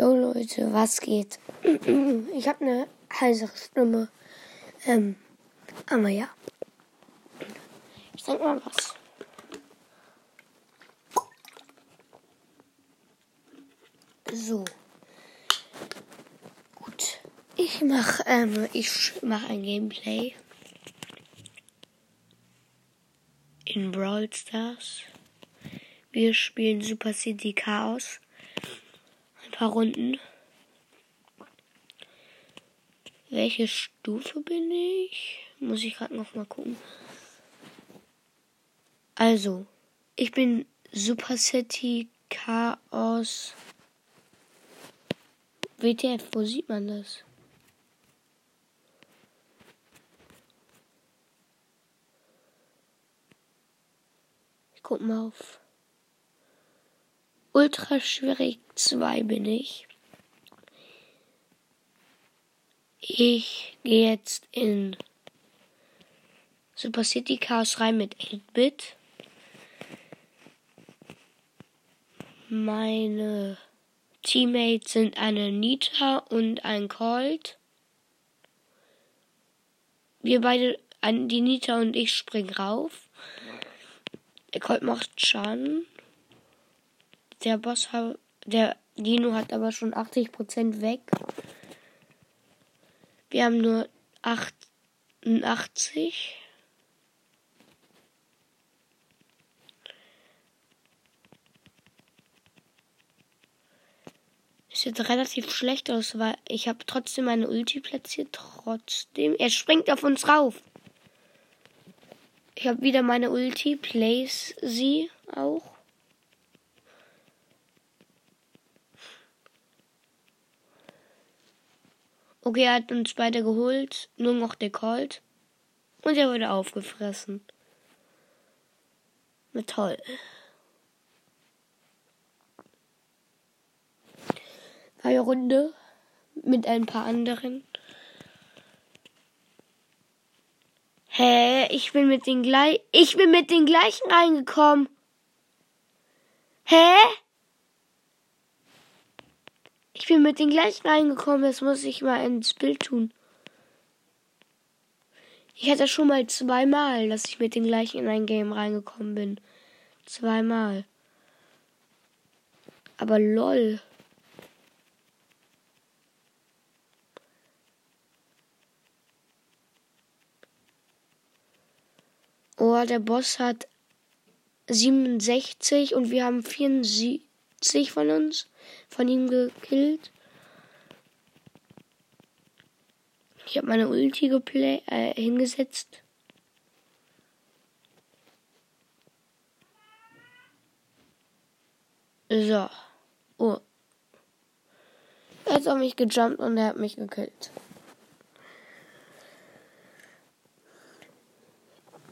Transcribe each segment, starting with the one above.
Jo Leute, was geht? Ich habe eine heisere Stimme. Ähm, aber ja. Ich sag mal was. So. Gut. Ich mach, ähm, ich mach ein Gameplay. In Brawl Stars. Wir spielen Super City Chaos. Paar Runden. Welche Stufe bin ich? Muss ich gerade noch mal gucken. Also, ich bin Super City Chaos. WTF, wo sieht man das? Ich guck mal auf. Ultra schwierig 2 bin ich. Ich gehe jetzt in Super City Chaos rein mit 8-Bit. Meine Teammates sind eine Nita und ein Colt. Wir beide, die Nita und ich springen rauf. Der Colt macht Schaden. Der Boss hat, der Dino hat aber schon 80% weg. Wir haben nur 88. Sieht relativ schlecht aus, weil ich habe trotzdem meine Ulti platziert. Trotzdem. Er springt auf uns rauf. Ich habe wieder meine Ulti. Place sie auch. Okay, er hat uns beide geholt. Nur noch der Colt. Und er wurde aufgefressen. Na toll. Neue Runde mit ein paar anderen. Hä? Ich bin mit den gleich. Ich bin mit den gleichen reingekommen. Hä? Ich bin mit den gleichen reingekommen. Das muss ich mal ins Bild tun. Ich hatte schon mal zweimal, dass ich mit den gleichen in ein Game reingekommen bin. Zweimal. Aber lol. Oh, der Boss hat 67 und wir haben 74 von uns von ihm gekillt. Ich habe meine Ulti geplay äh, hingesetzt. So. Oh. Er hat auf mich gejumpt und er hat mich gekillt.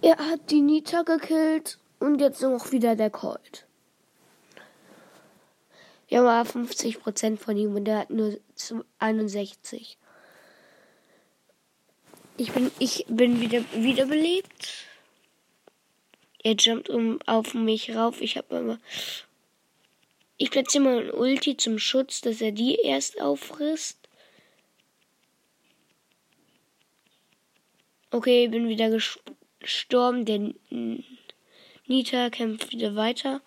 Er hat die Nita gekillt und jetzt noch wieder der Colt. Wir haben aber 50% von ihm und der hat nur 61. Ich bin, ich bin wieder wiederbelebt. Er jumpt um auf mich rauf. Ich habe immer. Ich platziere mal ein Ulti zum Schutz, dass er die erst auffrisst. Okay, bin wieder gestorben. Der Nita kämpft wieder weiter.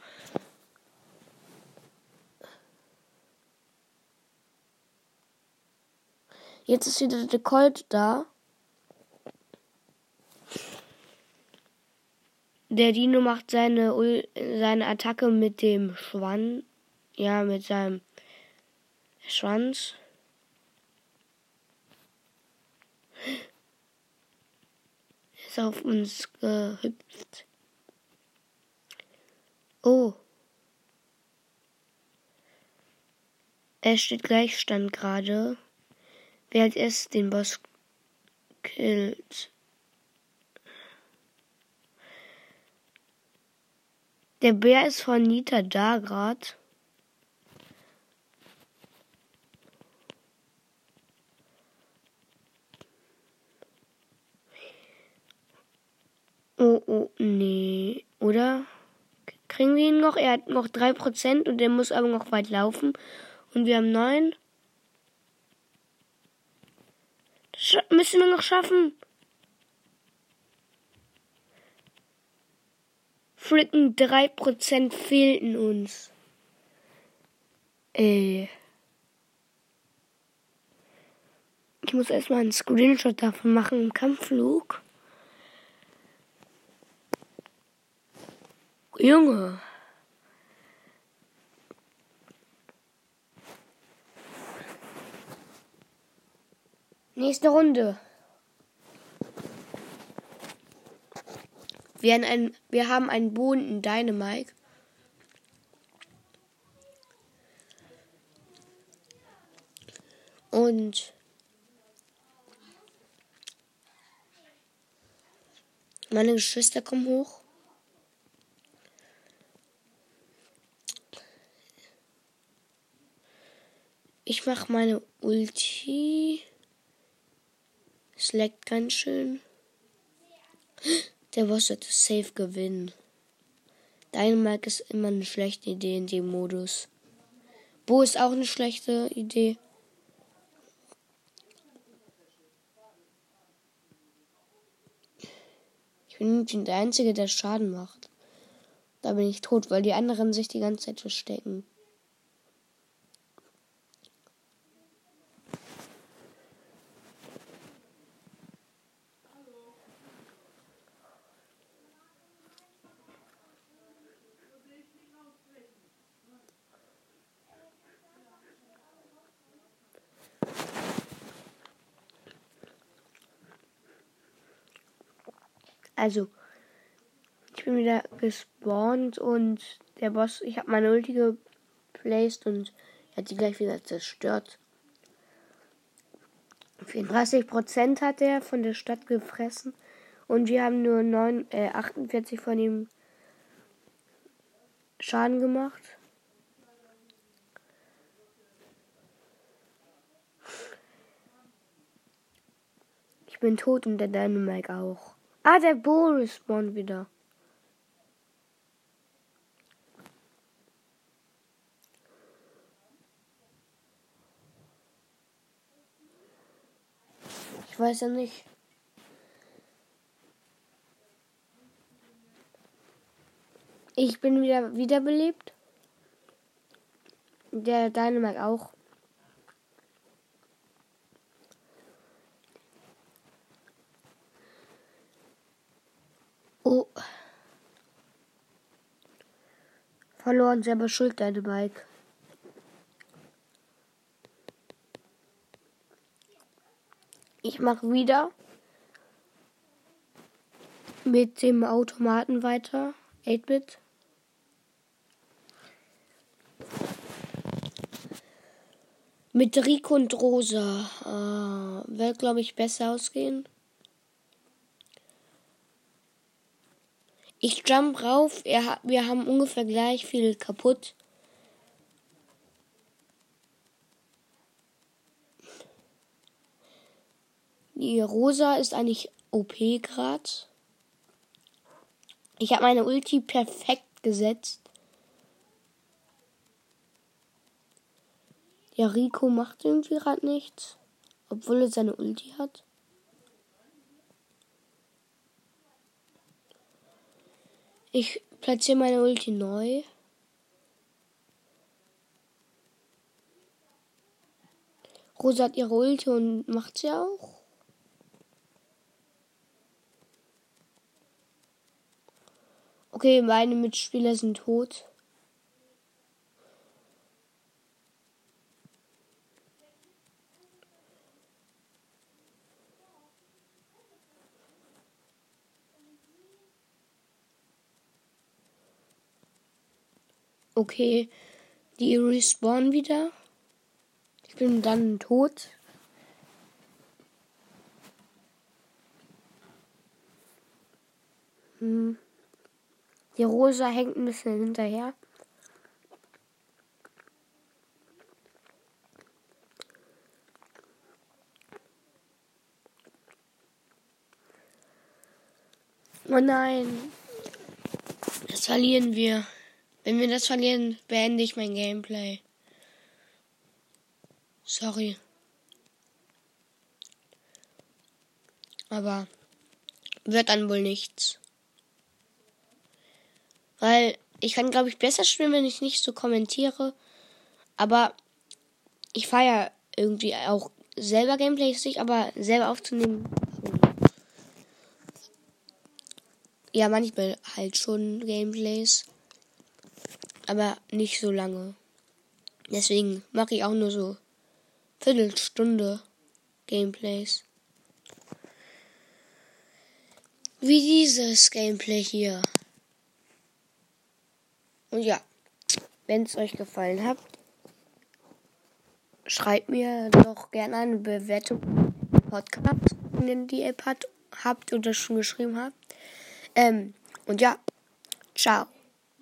Jetzt ist wieder der Colt da. Der Dino macht seine, seine Attacke mit dem Schwanz. Ja, mit seinem Schwanz. ist auf uns gehüpft. Oh. Es steht Gleichstand gerade. Wer als erstes den Boss killt. Der Bär ist von Nita da gerade. Oh, oh, nee, oder? Kriegen wir ihn noch? Er hat noch 3% und er muss aber noch weit laufen. Und wir haben 9%. Müssen wir noch schaffen. Fricken, drei Prozent fehlten uns. Ey. Ich muss erstmal einen Screenshot davon machen im Kampfflug. Junge. Nächste Runde. Wir haben, ein, wir haben einen Boden in Dynamite. Und meine Geschwister kommen hoch. Ich mache meine Ulti. Es leckt ganz schön. Der Boss wird safe gewinnen. Dynamite ist immer eine schlechte Idee in dem Modus. Bo ist auch eine schlechte Idee. Ich bin der Einzige, der Schaden macht. Da bin ich tot, weil die anderen sich die ganze Zeit verstecken. Also, ich bin wieder gespawnt und der Boss, ich habe meine Ulti geplaced und er hat die gleich wieder zerstört. 34% hat er von der Stadt gefressen und wir haben nur 9, äh, 48 von ihm Schaden gemacht. Ich bin tot und der Dynamite auch. Ah, der Bo respawnt wieder. Ich weiß ja nicht. Ich bin wieder wiederbelebt. Der Dynamite auch. Oh. Verloren, selber schuld, deine Bike. Ich mache wieder mit dem Automaten weiter. 8-Bit. Mit Rico und Rosa. Äh, wird, glaube ich, besser ausgehen. Ich jump rauf. Er, wir haben ungefähr gleich viel kaputt. Die Rosa ist eigentlich OP grad. Ich habe meine Ulti perfekt gesetzt. Ja, Rico macht irgendwie gerade nichts. Obwohl er seine Ulti hat. Ich platziere meine Ulti neu. Rosa hat ihre Ulti und macht sie auch. Okay, meine Mitspieler sind tot. Okay, die respawnen wieder. Ich bin dann tot. Hm. Die Rosa hängt ein bisschen hinterher. Oh nein. Das verlieren wir. Wenn wir das verlieren, beende ich mein Gameplay. Sorry. Aber wird dann wohl nichts. Weil ich kann, glaube ich, besser spielen, wenn ich nicht so kommentiere. Aber ich feiere irgendwie auch selber Gameplays nicht, aber selber aufzunehmen. Ja, manchmal halt schon Gameplays. Aber nicht so lange. Deswegen mache ich auch nur so Viertelstunde Gameplays. Wie dieses Gameplay hier. Und ja, wenn es euch gefallen hat, schreibt mir doch gerne eine Bewertung Podcast, wenn die App hat, habt oder schon geschrieben habt. Ähm, und ja, ciao.